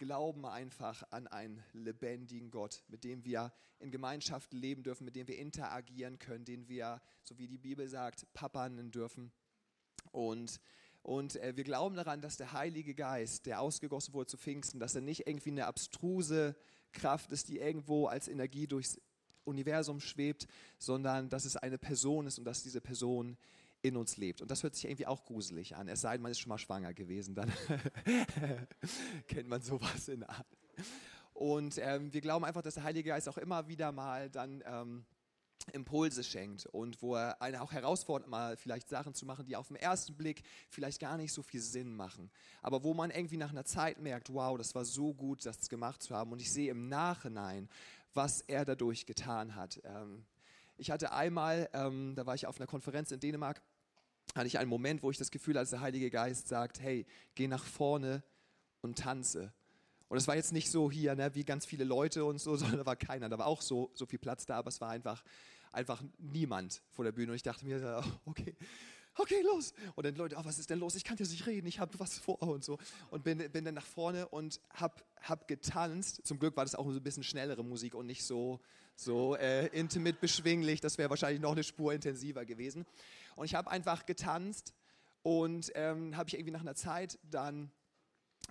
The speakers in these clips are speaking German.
glauben einfach an einen lebendigen Gott, mit dem wir in Gemeinschaft leben dürfen, mit dem wir interagieren können, den wir, so wie die Bibel sagt, Papa nennen dürfen. Und, und äh, wir glauben daran, dass der Heilige Geist, der ausgegossen wurde zu Pfingsten, dass er nicht irgendwie eine abstruse Kraft ist, die irgendwo als Energie durchs Universum schwebt, sondern dass es eine Person ist und dass diese Person in uns lebt. Und das hört sich irgendwie auch gruselig an. Es sei denn, man ist schon mal schwanger gewesen, dann kennt man sowas in Art. Und ähm, wir glauben einfach, dass der Heilige Geist auch immer wieder mal dann ähm, Impulse schenkt und wo er einen auch herausfordert, mal vielleicht Sachen zu machen, die auf den ersten Blick vielleicht gar nicht so viel Sinn machen. Aber wo man irgendwie nach einer Zeit merkt, wow, das war so gut, das gemacht zu haben. Und ich sehe im Nachhinein, was er dadurch getan hat. Ähm, ich hatte einmal, ähm, da war ich auf einer Konferenz in Dänemark, hatte ich einen Moment, wo ich das Gefühl hatte, der Heilige Geist sagt, hey, geh nach vorne und tanze. Und es war jetzt nicht so hier, ne, wie ganz viele Leute und so, sondern da war keiner. Da war auch so, so viel Platz da, aber es war einfach, einfach niemand vor der Bühne. Und ich dachte mir, okay, okay, los. Und dann Leute, oh, was ist denn los? Ich kann jetzt nicht reden, ich habe was vor und so. Und bin, bin dann nach vorne und hab, hab getanzt. Zum Glück war das auch so ein bisschen schnellere Musik und nicht so, so äh, intimate beschwinglich. Das wäre wahrscheinlich noch eine Spur intensiver gewesen. Und ich habe einfach getanzt und ähm, habe ich irgendwie nach einer Zeit dann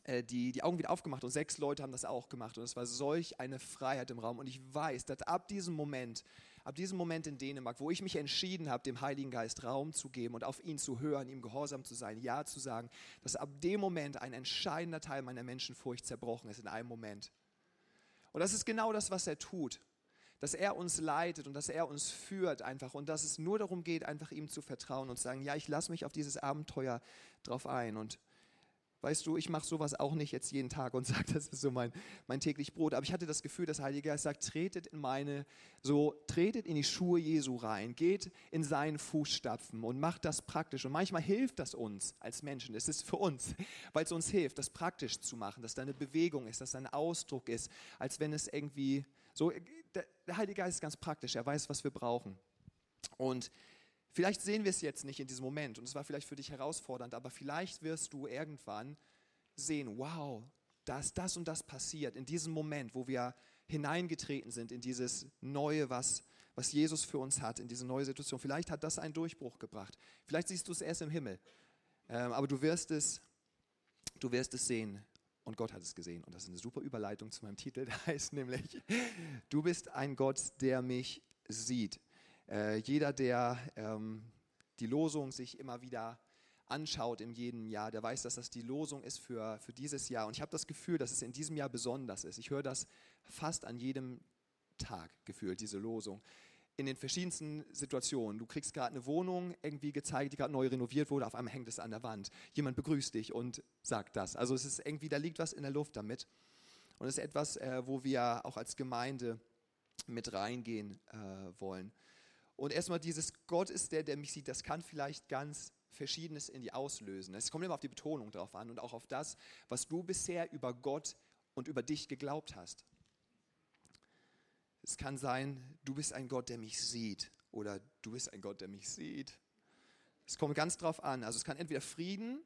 äh, die, die Augen wieder aufgemacht und sechs Leute haben das auch gemacht und es war solch eine Freiheit im Raum und ich weiß, dass ab diesem Moment, ab diesem Moment in Dänemark, wo ich mich entschieden habe, dem Heiligen Geist Raum zu geben und auf ihn zu hören, ihm gehorsam zu sein, Ja zu sagen, dass ab dem Moment ein entscheidender Teil meiner Menschenfurcht zerbrochen ist in einem Moment. Und das ist genau das, was er tut dass er uns leitet und dass er uns führt einfach und dass es nur darum geht, einfach ihm zu vertrauen und zu sagen, ja, ich lasse mich auf dieses Abenteuer drauf ein und Weißt du, ich mache sowas auch nicht jetzt jeden Tag und sage, das ist so mein, mein täglich Brot. Aber ich hatte das Gefühl, dass Heilige Geist sagt, tretet in meine, so, tretet in die Schuhe Jesu rein, geht in seinen Fußstapfen und macht das praktisch. Und manchmal hilft das uns als Menschen. Es ist für uns, weil es uns hilft, das praktisch zu machen, dass da eine Bewegung ist, dass da ein Ausdruck ist, als wenn es irgendwie, so, der Heilige Geist ist ganz praktisch. Er weiß, was wir brauchen. Und Vielleicht sehen wir es jetzt nicht in diesem Moment und es war vielleicht für dich herausfordernd, aber vielleicht wirst du irgendwann sehen, wow, da ist das und das passiert in diesem Moment, wo wir hineingetreten sind in dieses Neue, was, was Jesus für uns hat, in diese neue Situation. Vielleicht hat das einen Durchbruch gebracht. Vielleicht siehst du es erst im Himmel, ähm, aber du wirst es, du wirst es sehen. Und Gott hat es gesehen. Und das ist eine super Überleitung zu meinem Titel. Der heißt nämlich, du bist ein Gott, der mich sieht. Äh, jeder, der ähm, die Losung sich immer wieder anschaut in jedem Jahr, der weiß, dass das die Losung ist für, für dieses Jahr. Und ich habe das Gefühl, dass es in diesem Jahr besonders ist. Ich höre das fast an jedem Tag gefühlt, diese Losung. In den verschiedensten Situationen. Du kriegst gerade eine Wohnung irgendwie gezeigt, die gerade neu renoviert wurde, auf einmal hängt es an der Wand. Jemand begrüßt dich und sagt das. Also es ist irgendwie, da liegt was in der Luft damit. Und es ist etwas, äh, wo wir auch als Gemeinde mit reingehen äh, wollen. Und erstmal dieses Gott ist der, der mich sieht, das kann vielleicht ganz Verschiedenes in die auslösen. Es kommt immer auf die Betonung drauf an und auch auf das, was du bisher über Gott und über dich geglaubt hast. Es kann sein, du bist ein Gott, der mich sieht oder du bist ein Gott, der mich sieht. Es kommt ganz drauf an. Also es kann entweder Frieden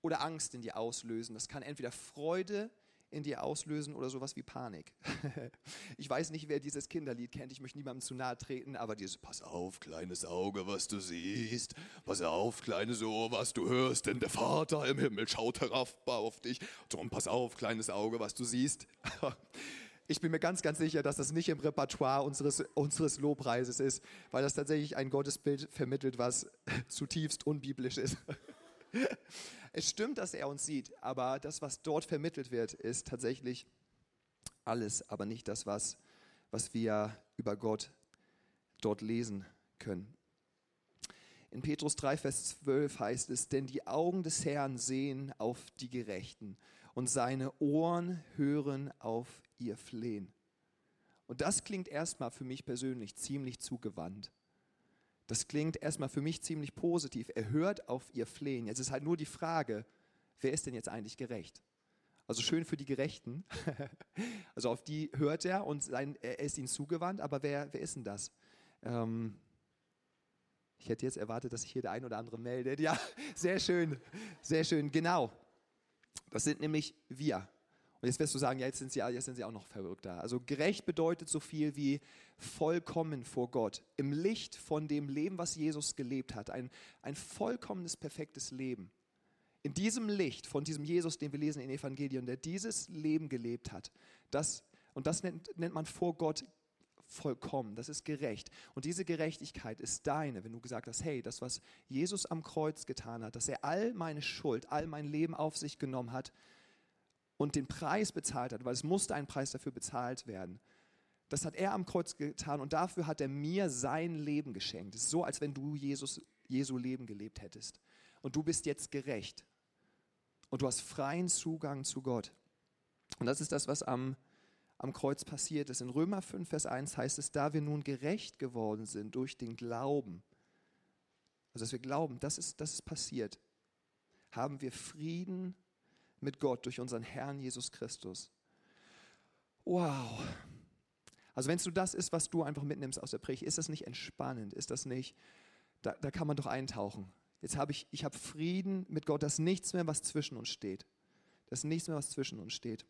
oder Angst in dir auslösen. Das kann entweder Freude in dir auslösen oder sowas wie Panik. ich weiß nicht, wer dieses Kinderlied kennt, ich möchte niemandem zu nahe treten, aber dieses Pass auf, kleines Auge, was du siehst, pass auf, kleines Ohr, was du hörst, denn der Vater im Himmel schaut herab auf dich. Drum pass auf, kleines Auge, was du siehst. Ich bin mir ganz, ganz sicher, dass das nicht im Repertoire unseres, unseres Lobpreises ist, weil das tatsächlich ein Gottesbild vermittelt, was zutiefst unbiblisch ist. Es stimmt, dass er uns sieht, aber das, was dort vermittelt wird, ist tatsächlich alles, aber nicht das, was, was wir über Gott dort lesen können. In Petrus 3, Vers 12 heißt es, denn die Augen des Herrn sehen auf die Gerechten und seine Ohren hören auf ihr Flehen. Und das klingt erstmal für mich persönlich ziemlich zugewandt. Das klingt erstmal für mich ziemlich positiv. Er hört auf ihr Flehen. Jetzt ist halt nur die Frage, wer ist denn jetzt eigentlich gerecht? Also schön für die Gerechten. also auf die hört er und sein, er ist ihnen zugewandt, aber wer, wer ist denn das? Ähm, ich hätte jetzt erwartet, dass sich hier der ein oder andere meldet. Ja, sehr schön, sehr schön, genau. Das sind nämlich wir. Und jetzt wirst du sagen, ja, jetzt sind sie, jetzt sind sie auch noch verrückter. Also gerecht bedeutet so viel wie vollkommen vor Gott, im Licht von dem Leben, was Jesus gelebt hat. Ein, ein vollkommenes, perfektes Leben. In diesem Licht von diesem Jesus, den wir lesen in Evangelien, der dieses Leben gelebt hat, das, und das nennt, nennt man vor Gott vollkommen, das ist gerecht. Und diese Gerechtigkeit ist deine, wenn du gesagt hast, hey, das, was Jesus am Kreuz getan hat, dass er all meine Schuld, all mein Leben auf sich genommen hat, und den Preis bezahlt hat, weil es musste ein Preis dafür bezahlt werden. Das hat er am Kreuz getan und dafür hat er mir sein Leben geschenkt. Es ist so, als wenn du Jesus, Jesu Leben gelebt hättest. Und du bist jetzt gerecht. Und du hast freien Zugang zu Gott. Und das ist das, was am, am Kreuz passiert ist. In Römer 5, Vers 1 heißt es, da wir nun gerecht geworden sind durch den Glauben, also dass wir glauben, das ist, das ist passiert, haben wir Frieden mit Gott durch unseren Herrn Jesus Christus. Wow. Also wenn es so das ist, was du einfach mitnimmst aus der Predigt, ist das nicht entspannend? Ist das nicht, da, da kann man doch eintauchen. Jetzt habe ich, ich habe Frieden mit Gott, dass nichts mehr, was zwischen uns steht. Das ist nichts mehr, was zwischen uns steht.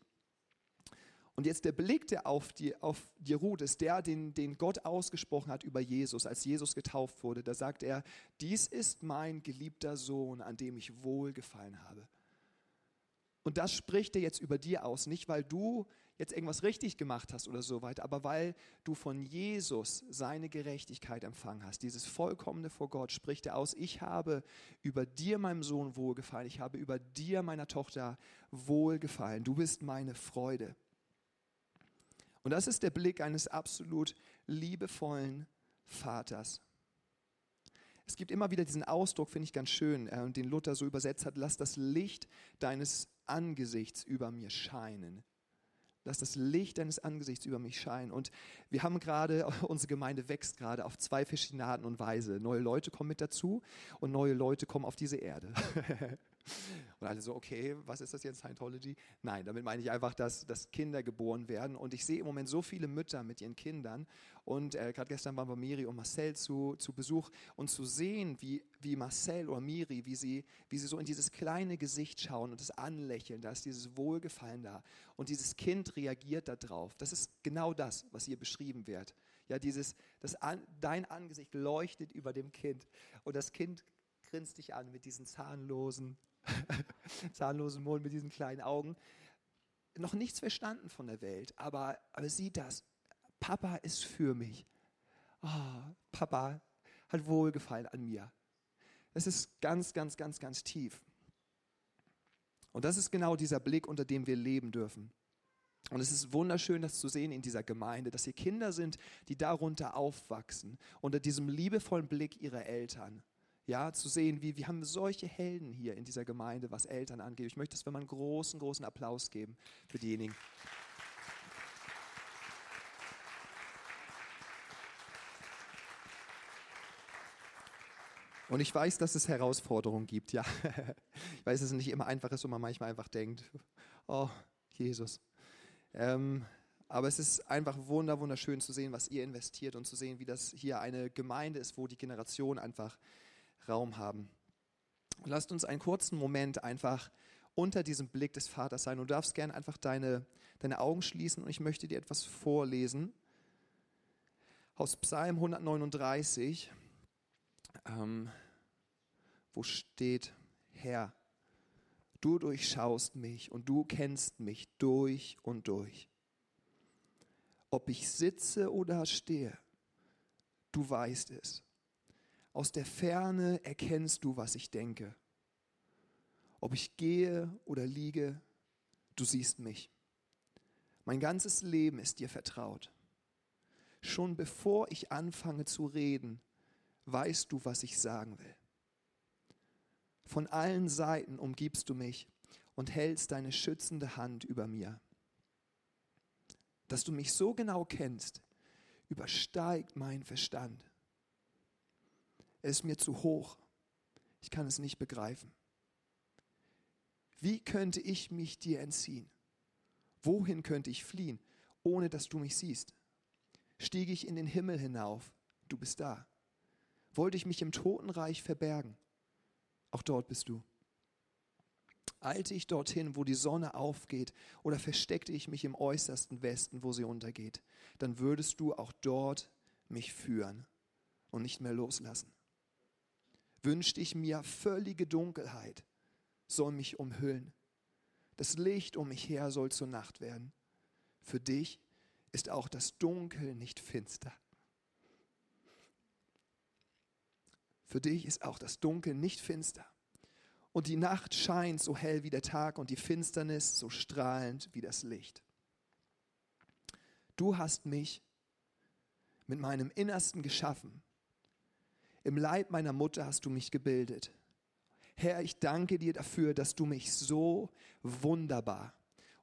Und jetzt der Blick, der auf die, auf die ruht, ist der, den, den Gott ausgesprochen hat über Jesus, als Jesus getauft wurde. Da sagt er, dies ist mein geliebter Sohn, an dem ich wohlgefallen habe. Und das spricht er jetzt über dir aus, nicht weil du jetzt irgendwas richtig gemacht hast oder so weiter, aber weil du von Jesus seine Gerechtigkeit empfangen hast. Dieses Vollkommene vor Gott spricht er aus, ich habe über dir, meinem Sohn, wohlgefallen, ich habe über dir, meiner Tochter, wohlgefallen. Du bist meine Freude. Und das ist der Blick eines absolut liebevollen Vaters. Es gibt immer wieder diesen Ausdruck, finde ich ganz schön, äh, den Luther so übersetzt hat, lass das Licht deines Angesichts über mir scheinen. Lass das Licht deines Angesichts über mich scheinen. Und wir haben gerade, unsere Gemeinde wächst gerade auf zwei verschiedene Arten und Weise. Neue Leute kommen mit dazu und neue Leute kommen auf diese Erde. Und alle so, okay, was ist das jetzt, Scientology? Nein, damit meine ich einfach, dass, dass Kinder geboren werden. Und ich sehe im Moment so viele Mütter mit ihren Kindern. Und äh, gerade gestern waren wir Miri und Marcel zu, zu Besuch. Und zu sehen, wie, wie Marcel oder Miri, wie sie, wie sie so in dieses kleine Gesicht schauen und das anlächeln, da ist dieses Wohlgefallen da. Und dieses Kind reagiert darauf. Das ist genau das, was hier beschrieben wird. Ja, dieses, das dein Angesicht leuchtet über dem Kind. Und das Kind grinst dich an mit diesen zahnlosen, zahnlosen Mund, mit diesen kleinen Augen. Noch nichts verstanden von der Welt, aber, aber sieht das. Papa ist für mich. Oh, Papa hat Wohlgefallen an mir. Es ist ganz, ganz, ganz, ganz tief. Und das ist genau dieser Blick, unter dem wir leben dürfen. Und es ist wunderschön, das zu sehen in dieser Gemeinde, dass hier Kinder sind, die darunter aufwachsen, unter diesem liebevollen Blick ihrer Eltern. Ja, zu sehen, wie wir haben solche Helden hier in dieser Gemeinde, was Eltern angeht. Ich möchte, dass wir mal einen großen, großen Applaus geben für diejenigen. Und ich weiß, dass es Herausforderungen gibt, ja. Ich weiß, dass es nicht immer einfach ist und man manchmal einfach denkt, oh, Jesus. Ähm, aber es ist einfach wunder, wunderschön zu sehen, was ihr investiert und zu sehen, wie das hier eine Gemeinde ist, wo die Generation einfach Raum haben. Lasst uns einen kurzen Moment einfach unter diesem Blick des Vaters sein. Du darfst gerne einfach deine, deine Augen schließen und ich möchte dir etwas vorlesen aus Psalm 139, ähm, wo steht, Herr, du durchschaust mich und du kennst mich durch und durch. Ob ich sitze oder stehe, du weißt es. Aus der Ferne erkennst du, was ich denke. Ob ich gehe oder liege, du siehst mich. Mein ganzes Leben ist dir vertraut. Schon bevor ich anfange zu reden, weißt du, was ich sagen will. Von allen Seiten umgibst du mich und hältst deine schützende Hand über mir. Dass du mich so genau kennst, übersteigt mein Verstand. Es ist mir zu hoch. Ich kann es nicht begreifen. Wie könnte ich mich dir entziehen? Wohin könnte ich fliehen, ohne dass du mich siehst? Stiege ich in den Himmel hinauf, du bist da. Wollte ich mich im Totenreich verbergen, auch dort bist du. Eilte ich dorthin, wo die Sonne aufgeht, oder versteckte ich mich im äußersten Westen, wo sie untergeht, dann würdest du auch dort mich führen und nicht mehr loslassen. Wünschte ich mir völlige Dunkelheit, soll mich umhüllen. Das Licht um mich her soll zur Nacht werden. Für dich ist auch das Dunkel nicht finster. Für dich ist auch das Dunkel nicht finster. Und die Nacht scheint so hell wie der Tag und die Finsternis so strahlend wie das Licht. Du hast mich mit meinem Innersten geschaffen. Im Leib meiner Mutter hast du mich gebildet. Herr, ich danke dir dafür, dass du mich so wunderbar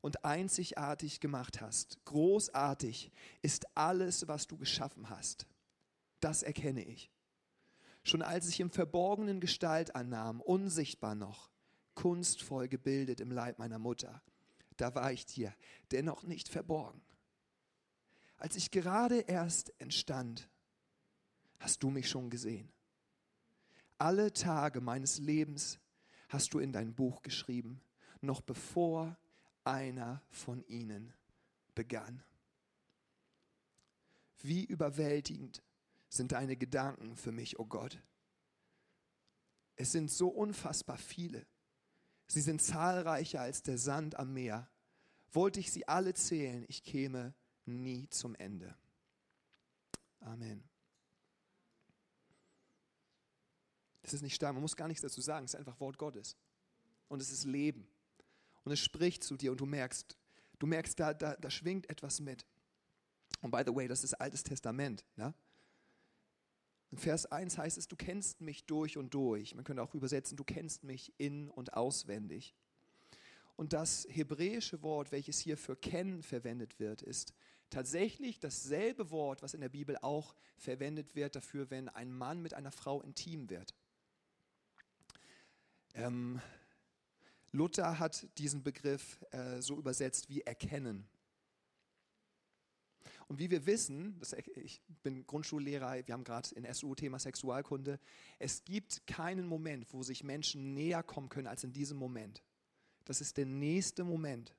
und einzigartig gemacht hast. Großartig ist alles, was du geschaffen hast. Das erkenne ich. Schon als ich im Verborgenen Gestalt annahm, unsichtbar noch, kunstvoll gebildet im Leib meiner Mutter, da war ich dir dennoch nicht verborgen. Als ich gerade erst entstand, hast du mich schon gesehen. Alle Tage meines Lebens hast du in dein Buch geschrieben, noch bevor einer von ihnen begann. Wie überwältigend sind deine Gedanken für mich, o oh Gott. Es sind so unfassbar viele. Sie sind zahlreicher als der Sand am Meer. Wollte ich sie alle zählen, ich käme nie zum Ende. Amen. Es ist nicht stark, man muss gar nichts dazu sagen, es ist einfach Wort Gottes. Und es ist Leben. Und es spricht zu dir und du merkst, du merkst, da, da, da schwingt etwas mit. Und by the way, das ist Altes Testament. Ja? In Vers 1 heißt es, du kennst mich durch und durch. Man könnte auch übersetzen, du kennst mich in und auswendig. Und das hebräische Wort, welches hier für kennen verwendet wird, ist tatsächlich dasselbe Wort, was in der Bibel auch verwendet wird dafür, wenn ein Mann mit einer Frau intim wird. Ähm, Luther hat diesen Begriff äh, so übersetzt wie erkennen. Und wie wir wissen, das, ich bin Grundschullehrer, wir haben gerade in SU Thema Sexualkunde, es gibt keinen Moment, wo sich Menschen näher kommen können als in diesem Moment. Das ist der nächste Moment,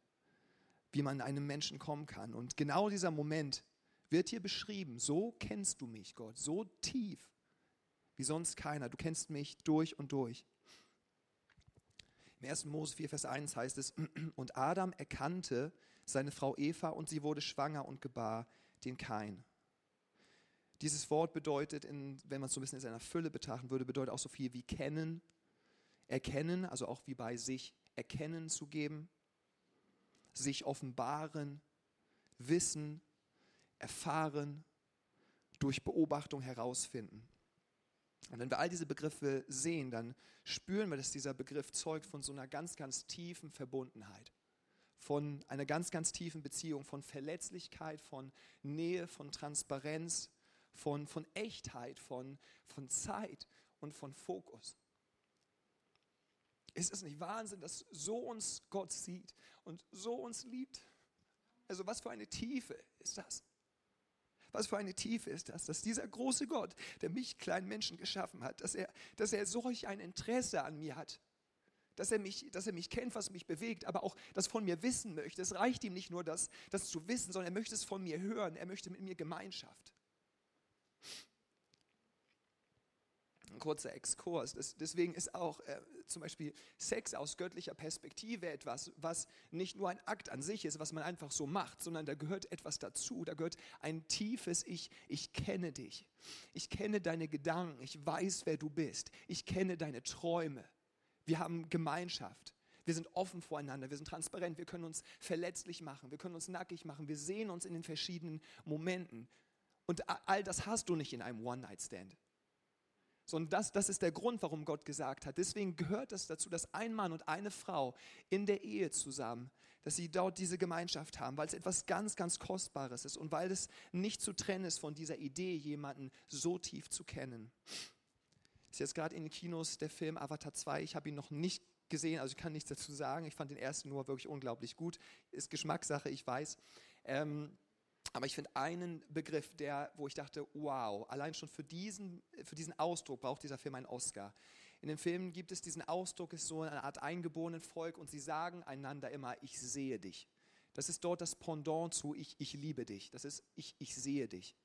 wie man einem Menschen kommen kann. Und genau dieser Moment wird hier beschrieben. So kennst du mich, Gott, so tief wie sonst keiner. Du kennst mich durch und durch. Im 1. Mose 4, Vers 1 heißt es, und Adam erkannte seine Frau Eva und sie wurde schwanger und gebar den Kain. Dieses Wort bedeutet, in, wenn man es so ein bisschen in seiner Fülle betrachten würde, bedeutet auch so viel wie kennen, erkennen, also auch wie bei sich erkennen zu geben, sich offenbaren, wissen, erfahren, durch Beobachtung herausfinden. Und wenn wir all diese Begriffe sehen, dann spüren wir, dass dieser Begriff zeugt von so einer ganz, ganz tiefen Verbundenheit, von einer ganz, ganz tiefen Beziehung, von Verletzlichkeit, von Nähe, von Transparenz, von, von Echtheit, von, von Zeit und von Fokus. Ist es nicht Wahnsinn, dass so uns Gott sieht und so uns liebt? Also was für eine Tiefe ist das? Was für eine Tiefe ist das, dass dieser große Gott, der mich, kleinen Menschen, geschaffen hat, dass er, dass er solch ein Interesse an mir hat. Dass er, mich, dass er mich kennt, was mich bewegt, aber auch das von mir wissen möchte. Es reicht ihm nicht nur, das, das zu wissen, sondern er möchte es von mir hören. Er möchte mit mir Gemeinschaft. Ein kurzer Exkurs. Das, deswegen ist auch äh, zum Beispiel Sex aus göttlicher Perspektive etwas, was nicht nur ein Akt an sich ist, was man einfach so macht, sondern da gehört etwas dazu. Da gehört ein tiefes Ich. Ich kenne dich. Ich kenne deine Gedanken. Ich weiß, wer du bist. Ich kenne deine Träume. Wir haben Gemeinschaft. Wir sind offen voreinander, wir sind transparent, wir können uns verletzlich machen, wir können uns nackig machen, wir sehen uns in den verschiedenen Momenten. Und all das hast du nicht in einem One-Night-Stand. Sondern das, das ist der Grund, warum Gott gesagt hat. Deswegen gehört es dazu, dass ein Mann und eine Frau in der Ehe zusammen, dass sie dort diese Gemeinschaft haben, weil es etwas ganz, ganz Kostbares ist und weil es nicht zu trennen ist von dieser Idee, jemanden so tief zu kennen. Ist jetzt gerade in den Kinos der Film Avatar 2. Ich habe ihn noch nicht gesehen, also ich kann nichts dazu sagen. Ich fand den ersten nur wirklich unglaublich gut. Ist Geschmackssache, ich weiß. Ähm, aber ich finde einen Begriff, der, wo ich dachte, wow, allein schon für diesen, für diesen Ausdruck braucht dieser Film einen Oscar. In den Filmen gibt es diesen Ausdruck, es ist so eine Art eingeborenen Volk und sie sagen einander immer, ich sehe dich. Das ist dort das Pendant zu ich, ich liebe dich. Das ist ich, ich sehe dich.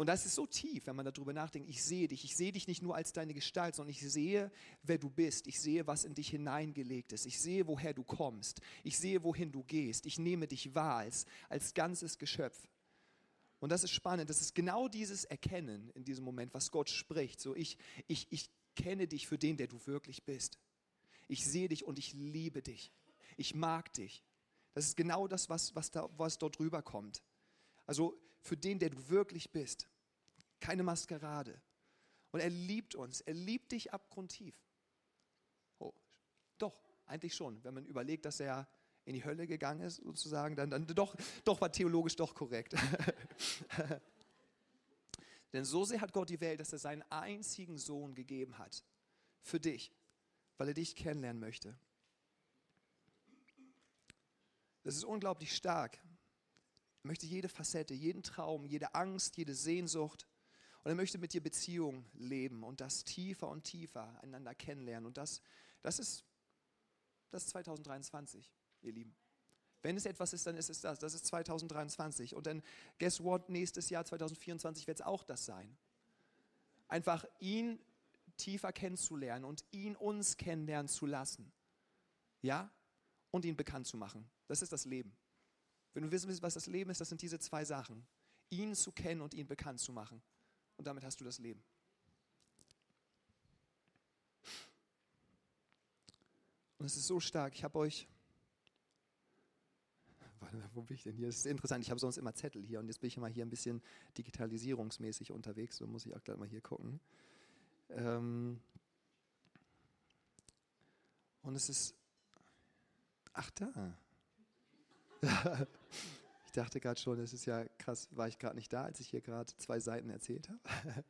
Und das ist so tief, wenn man darüber nachdenkt. Ich sehe dich. Ich sehe dich nicht nur als deine Gestalt, sondern ich sehe, wer du bist. Ich sehe, was in dich hineingelegt ist. Ich sehe, woher du kommst. Ich sehe, wohin du gehst. Ich nehme dich wahr als, als ganzes Geschöpf. Und das ist spannend. Das ist genau dieses Erkennen in diesem Moment, was Gott spricht. So, ich, ich, ich kenne dich für den, der du wirklich bist. Ich sehe dich und ich liebe dich. Ich mag dich. Das ist genau das, was, was, da, was dort rüberkommt. Also für den, der du wirklich bist. Keine Maskerade. Und er liebt uns. Er liebt dich abgrundtief. Oh, doch, eigentlich schon. Wenn man überlegt, dass er in die Hölle gegangen ist, sozusagen, dann, dann doch, doch war theologisch doch korrekt. Denn so sehr hat Gott die Welt, dass er seinen einzigen Sohn gegeben hat. Für dich, weil er dich kennenlernen möchte. Das ist unglaublich stark. Er möchte jede Facette, jeden Traum, jede Angst, jede Sehnsucht. Und er möchte mit dir Beziehung leben und das tiefer und tiefer einander kennenlernen. Und das, das ist das ist 2023, ihr Lieben. Wenn es etwas ist, dann ist es das. Das ist 2023. Und dann, guess what, nächstes Jahr 2024 wird es auch das sein. Einfach ihn tiefer kennenzulernen und ihn uns kennenlernen zu lassen. Ja? Und ihn bekannt zu machen. Das ist das Leben. Wenn du wissen willst, was das Leben ist, das sind diese zwei Sachen. Ihn zu kennen und ihn bekannt zu machen. Und damit hast du das Leben. Und es ist so stark. Ich habe euch. Wo bin ich denn hier? Das ist interessant. Ich habe sonst immer Zettel hier und jetzt bin ich mal hier ein bisschen digitalisierungsmäßig unterwegs. So muss ich auch gleich mal hier gucken. Ähm und es ist. Ach, da. ich dachte gerade schon, es ist ja krass, war ich gerade nicht da, als ich hier gerade zwei Seiten erzählt habe.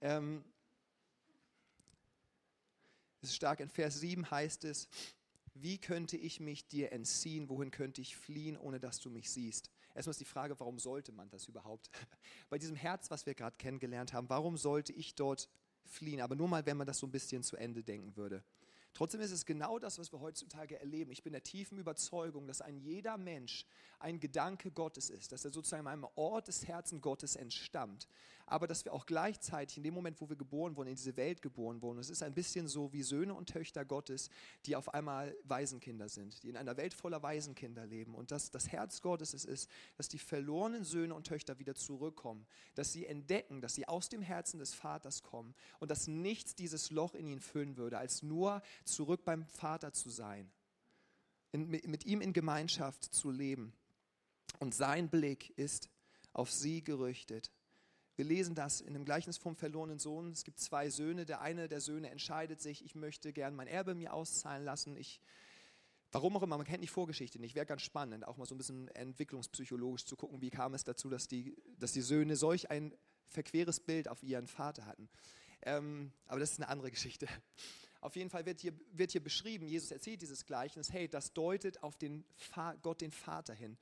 ähm, es ist stark, in Vers 7 heißt es, wie könnte ich mich dir entziehen, wohin könnte ich fliehen, ohne dass du mich siehst? Erstmal ist die Frage, warum sollte man das überhaupt? Bei diesem Herz, was wir gerade kennengelernt haben, warum sollte ich dort fliehen? Aber nur mal, wenn man das so ein bisschen zu Ende denken würde. Trotzdem ist es genau das, was wir heutzutage erleben. Ich bin der tiefen Überzeugung, dass ein jeder Mensch ein Gedanke Gottes ist, dass er sozusagen einem Ort des Herzens Gottes entstammt. Aber dass wir auch gleichzeitig in dem Moment, wo wir geboren wurden, in diese Welt geboren wurden, es ist ein bisschen so wie Söhne und Töchter Gottes, die auf einmal Waisenkinder sind, die in einer Welt voller Waisenkinder leben. Und dass das Herz Gottes es ist, dass die verlorenen Söhne und Töchter wieder zurückkommen, dass sie entdecken, dass sie aus dem Herzen des Vaters kommen und dass nichts dieses Loch in ihnen füllen würde, als nur zurück beim Vater zu sein, in, mit ihm in Gemeinschaft zu leben. Und sein Blick ist auf sie gerichtet. Wir lesen das in dem Gleichnis vom verlorenen Sohn. Es gibt zwei Söhne. Der eine der Söhne entscheidet sich, ich möchte gern mein Erbe mir auszahlen lassen. Ich, warum auch immer, man kennt die Vorgeschichte nicht. Wäre ganz spannend, auch mal so ein bisschen entwicklungspsychologisch zu gucken, wie kam es dazu, dass die, dass die Söhne solch ein verqueres Bild auf ihren Vater hatten. Ähm, aber das ist eine andere Geschichte. Auf jeden Fall wird hier, wird hier beschrieben, Jesus erzählt dieses Gleichnis, hey, das deutet auf den Gott, den Vater hin.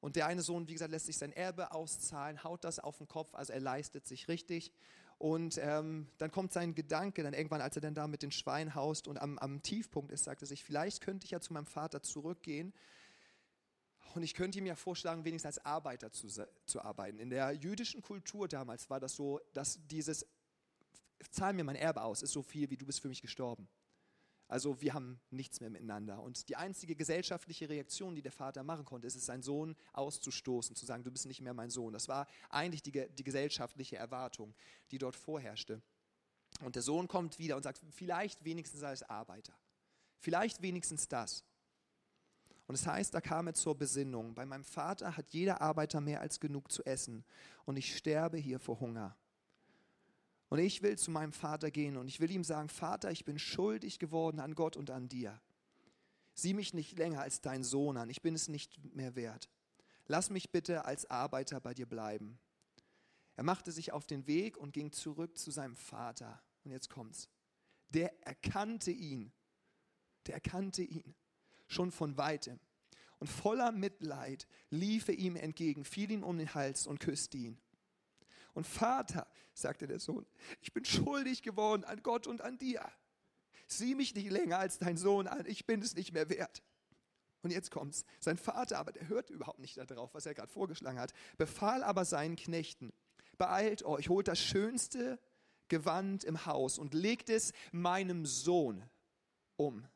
Und der eine Sohn, wie gesagt, lässt sich sein Erbe auszahlen, haut das auf den Kopf, also er leistet sich richtig. Und ähm, dann kommt sein Gedanke, dann irgendwann, als er dann da mit den Schweinen haust und am, am Tiefpunkt ist, sagt er sich, vielleicht könnte ich ja zu meinem Vater zurückgehen und ich könnte ihm ja vorschlagen, wenigstens als Arbeiter zu, zu arbeiten. In der jüdischen Kultur damals war das so, dass dieses zahl mir mein Erbe aus, ist so viel, wie du bist für mich gestorben. Also wir haben nichts mehr miteinander. Und die einzige gesellschaftliche Reaktion, die der Vater machen konnte, ist es, seinen Sohn auszustoßen, zu sagen, du bist nicht mehr mein Sohn. Das war eigentlich die, die gesellschaftliche Erwartung, die dort vorherrschte. Und der Sohn kommt wieder und sagt, vielleicht wenigstens als Arbeiter. Vielleicht wenigstens das. Und es das heißt, da kam er zur Besinnung. Bei meinem Vater hat jeder Arbeiter mehr als genug zu essen. Und ich sterbe hier vor Hunger. Und ich will zu meinem Vater gehen und ich will ihm sagen, Vater, ich bin schuldig geworden an Gott und an dir. Sieh mich nicht länger als dein Sohn an, ich bin es nicht mehr wert. Lass mich bitte als Arbeiter bei dir bleiben. Er machte sich auf den Weg und ging zurück zu seinem Vater. Und jetzt kommt's. Der erkannte ihn. Der erkannte ihn schon von weitem. Und voller Mitleid lief er ihm entgegen, fiel ihm um den Hals und küsste ihn. Und Vater, sagte der Sohn, ich bin schuldig geworden an Gott und an dir. Sieh mich nicht länger als dein Sohn an, ich bin es nicht mehr wert. Und jetzt kommt's. Sein Vater, aber der hört überhaupt nicht darauf, was er gerade vorgeschlagen hat, befahl aber seinen Knechten, beeilt euch, holt das schönste Gewand im Haus und legt es meinem Sohn um.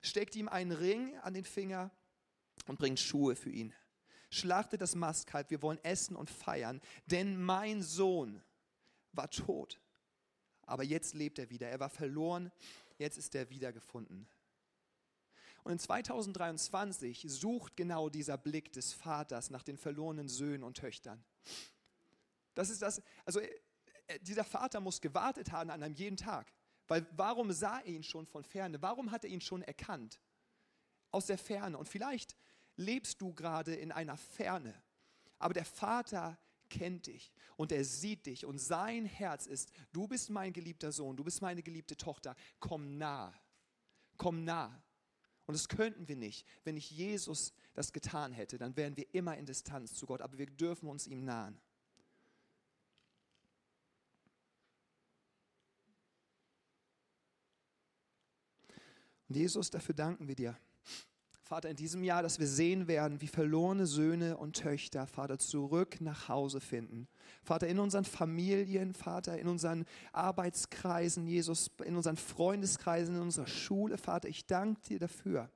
Steckt ihm einen Ring an den Finger und bringt Schuhe für ihn. Schlachtet das Mastkalb, wir wollen essen und feiern, denn mein Sohn war tot, aber jetzt lebt er wieder. Er war verloren, jetzt ist er wiedergefunden. Und in 2023 sucht genau dieser Blick des Vaters nach den verlorenen Söhnen und Töchtern. Das ist das, also äh, dieser Vater muss gewartet haben an einem jeden Tag. Weil warum sah er ihn schon von ferne? Warum hat er ihn schon erkannt? Aus der Ferne. Und vielleicht lebst du gerade in einer Ferne. Aber der Vater kennt dich und er sieht dich und sein Herz ist, du bist mein geliebter Sohn, du bist meine geliebte Tochter, komm nah, komm nah. Und das könnten wir nicht. Wenn nicht Jesus das getan hätte, dann wären wir immer in Distanz zu Gott, aber wir dürfen uns ihm nahen. Und Jesus, dafür danken wir dir. Vater, in diesem Jahr, dass wir sehen werden, wie verlorene Söhne und Töchter, Vater, zurück nach Hause finden. Vater, in unseren Familien, Vater, in unseren Arbeitskreisen, Jesus, in unseren Freundeskreisen, in unserer Schule, Vater, ich danke dir dafür.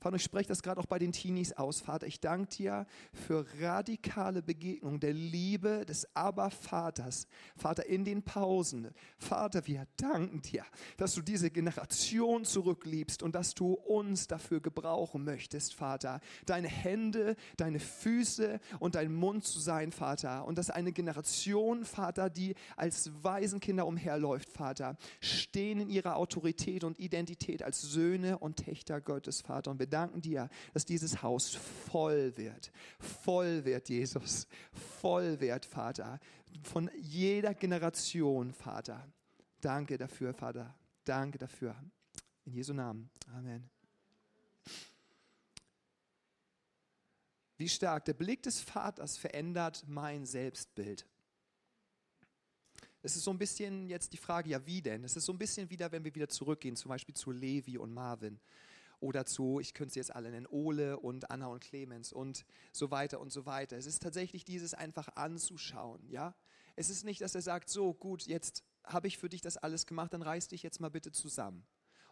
Vater, ich spreche das gerade auch bei den Teenies aus. Vater, ich danke dir für radikale Begegnung der Liebe des Aber-Vaters. Vater, in den Pausen. Vater, wir danken dir, dass du diese Generation zurückliebst und dass du uns dafür gebrauchen möchtest, Vater. Deine Hände, deine Füße und dein Mund zu sein, Vater. Und dass eine Generation, Vater, die als Waisenkinder umherläuft, Vater, stehen in ihrer Autorität und Identität als Söhne und Töchter Gottes, Vater. Und wir danken dir, dass dieses Haus voll wird. Voll wird, Jesus. Voll wird, Vater. Von jeder Generation, Vater. Danke dafür, Vater. Danke dafür. In Jesu Namen. Amen. Wie stark der Blick des Vaters verändert mein Selbstbild. Es ist so ein bisschen jetzt die Frage, ja wie denn? Es ist so ein bisschen wieder, wenn wir wieder zurückgehen, zum Beispiel zu Levi und Marvin oder zu, ich könnte sie jetzt alle nennen, Ole und Anna und Clemens und so weiter und so weiter. Es ist tatsächlich dieses einfach anzuschauen, ja. Es ist nicht, dass er sagt, so gut, jetzt habe ich für dich das alles gemacht, dann reiß dich jetzt mal bitte zusammen.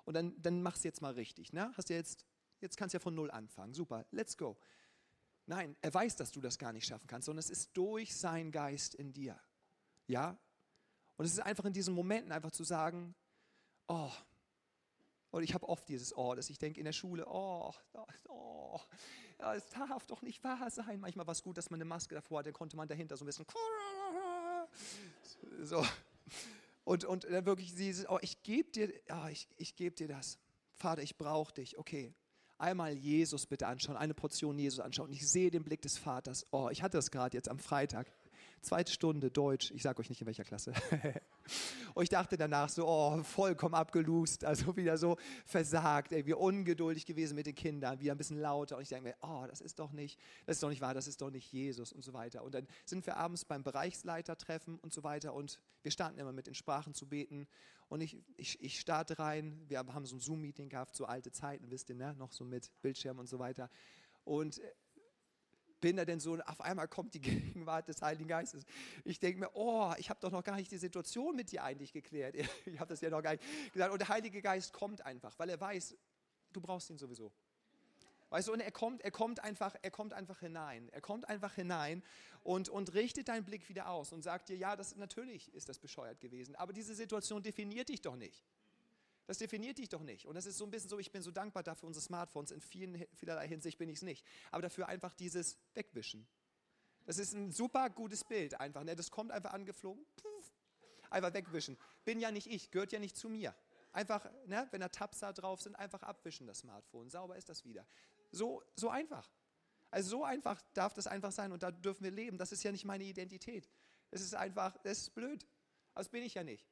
Und dann, dann mach's jetzt mal richtig, ne? Hast ja jetzt, jetzt kannst du ja von Null anfangen. Super, let's go. Nein, er weiß, dass du das gar nicht schaffen kannst, sondern es ist durch seinen Geist in dir. Ja? Und es ist einfach in diesen Momenten einfach zu sagen, oh, und ich habe oft dieses Oh, dass ich denke in der Schule, oh, oh, ja, es darf doch nicht wahr sein. Manchmal war es gut, dass man eine Maske davor hatte, dann konnte man dahinter so ein bisschen so. Und, und dann wirklich dieses, oh, ich gebe dir, oh, ich, ich gebe dir das. Vater, ich brauche dich. Okay, einmal Jesus bitte anschauen, eine Portion Jesus anschauen. Und ich sehe den Blick des Vaters. Oh, ich hatte das gerade jetzt am Freitag. Zweite Stunde Deutsch, ich sage euch nicht in welcher Klasse. und ich dachte danach so, oh, vollkommen abgelust, also wieder so versagt, ey, wie ungeduldig gewesen mit den Kindern, wieder ein bisschen lauter. Und ich denke mir, oh, das ist doch nicht, das ist doch nicht wahr, das ist doch nicht Jesus und so weiter. Und dann sind wir abends beim Bereichsleitertreffen und so weiter und wir starten immer mit in Sprachen zu beten. Und ich, ich, ich starte rein, wir haben so ein Zoom-Meeting gehabt, so alte Zeiten, wisst ihr, ne? noch so mit Bildschirm und so weiter. Und bin da denn so, auf einmal kommt die Gegenwart des Heiligen Geistes. Ich denke mir, oh, ich habe doch noch gar nicht die Situation mit dir eigentlich geklärt. Ich habe das ja noch gar nicht gesagt. Und der Heilige Geist kommt einfach, weil er weiß, du brauchst ihn sowieso. Weißt du, und er kommt, er kommt einfach, er kommt einfach hinein. Er kommt einfach hinein und, und richtet deinen Blick wieder aus und sagt dir, ja, das natürlich ist das bescheuert gewesen, aber diese Situation definiert dich doch nicht. Das definiert dich doch nicht. Und das ist so ein bisschen so, ich bin so dankbar dafür, unsere Smartphones, in vielen, vielerlei Hinsicht bin ich es nicht. Aber dafür einfach dieses Wegwischen. Das ist ein super gutes Bild einfach. Ne? Das kommt einfach angeflogen, puff, einfach wegwischen. Bin ja nicht ich, gehört ja nicht zu mir. Einfach, ne, wenn da Tabs da drauf sind, einfach abwischen das Smartphone. Sauber ist das wieder. So, so einfach. Also so einfach darf das einfach sein und da dürfen wir leben. Das ist ja nicht meine Identität. Es ist einfach, das ist blöd. Das bin ich ja nicht.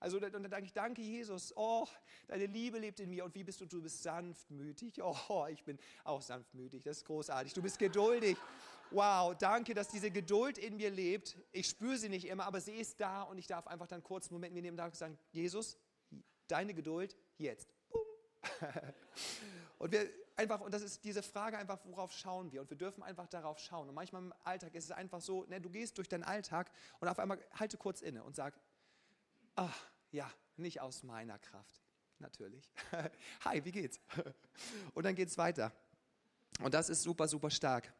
Also und dann danke ich, danke Jesus, oh, deine Liebe lebt in mir und wie bist du? Du bist sanftmütig. Oh, ich bin auch sanftmütig, das ist großartig. Du bist geduldig. wow, danke, dass diese Geduld in mir lebt. Ich spüre sie nicht immer, aber sie ist da und ich darf einfach dann kurz einen Moment mir nehmen und sagen, Jesus, deine Geduld jetzt. und wir einfach, und das ist diese Frage einfach, worauf schauen wir? Und wir dürfen einfach darauf schauen. Und manchmal im Alltag ist es einfach so, ne, du gehst durch deinen Alltag und auf einmal halte kurz inne und sag, ach, ja, nicht aus meiner Kraft. Natürlich. Hi, wie geht's? Und dann geht's weiter. Und das ist super, super stark.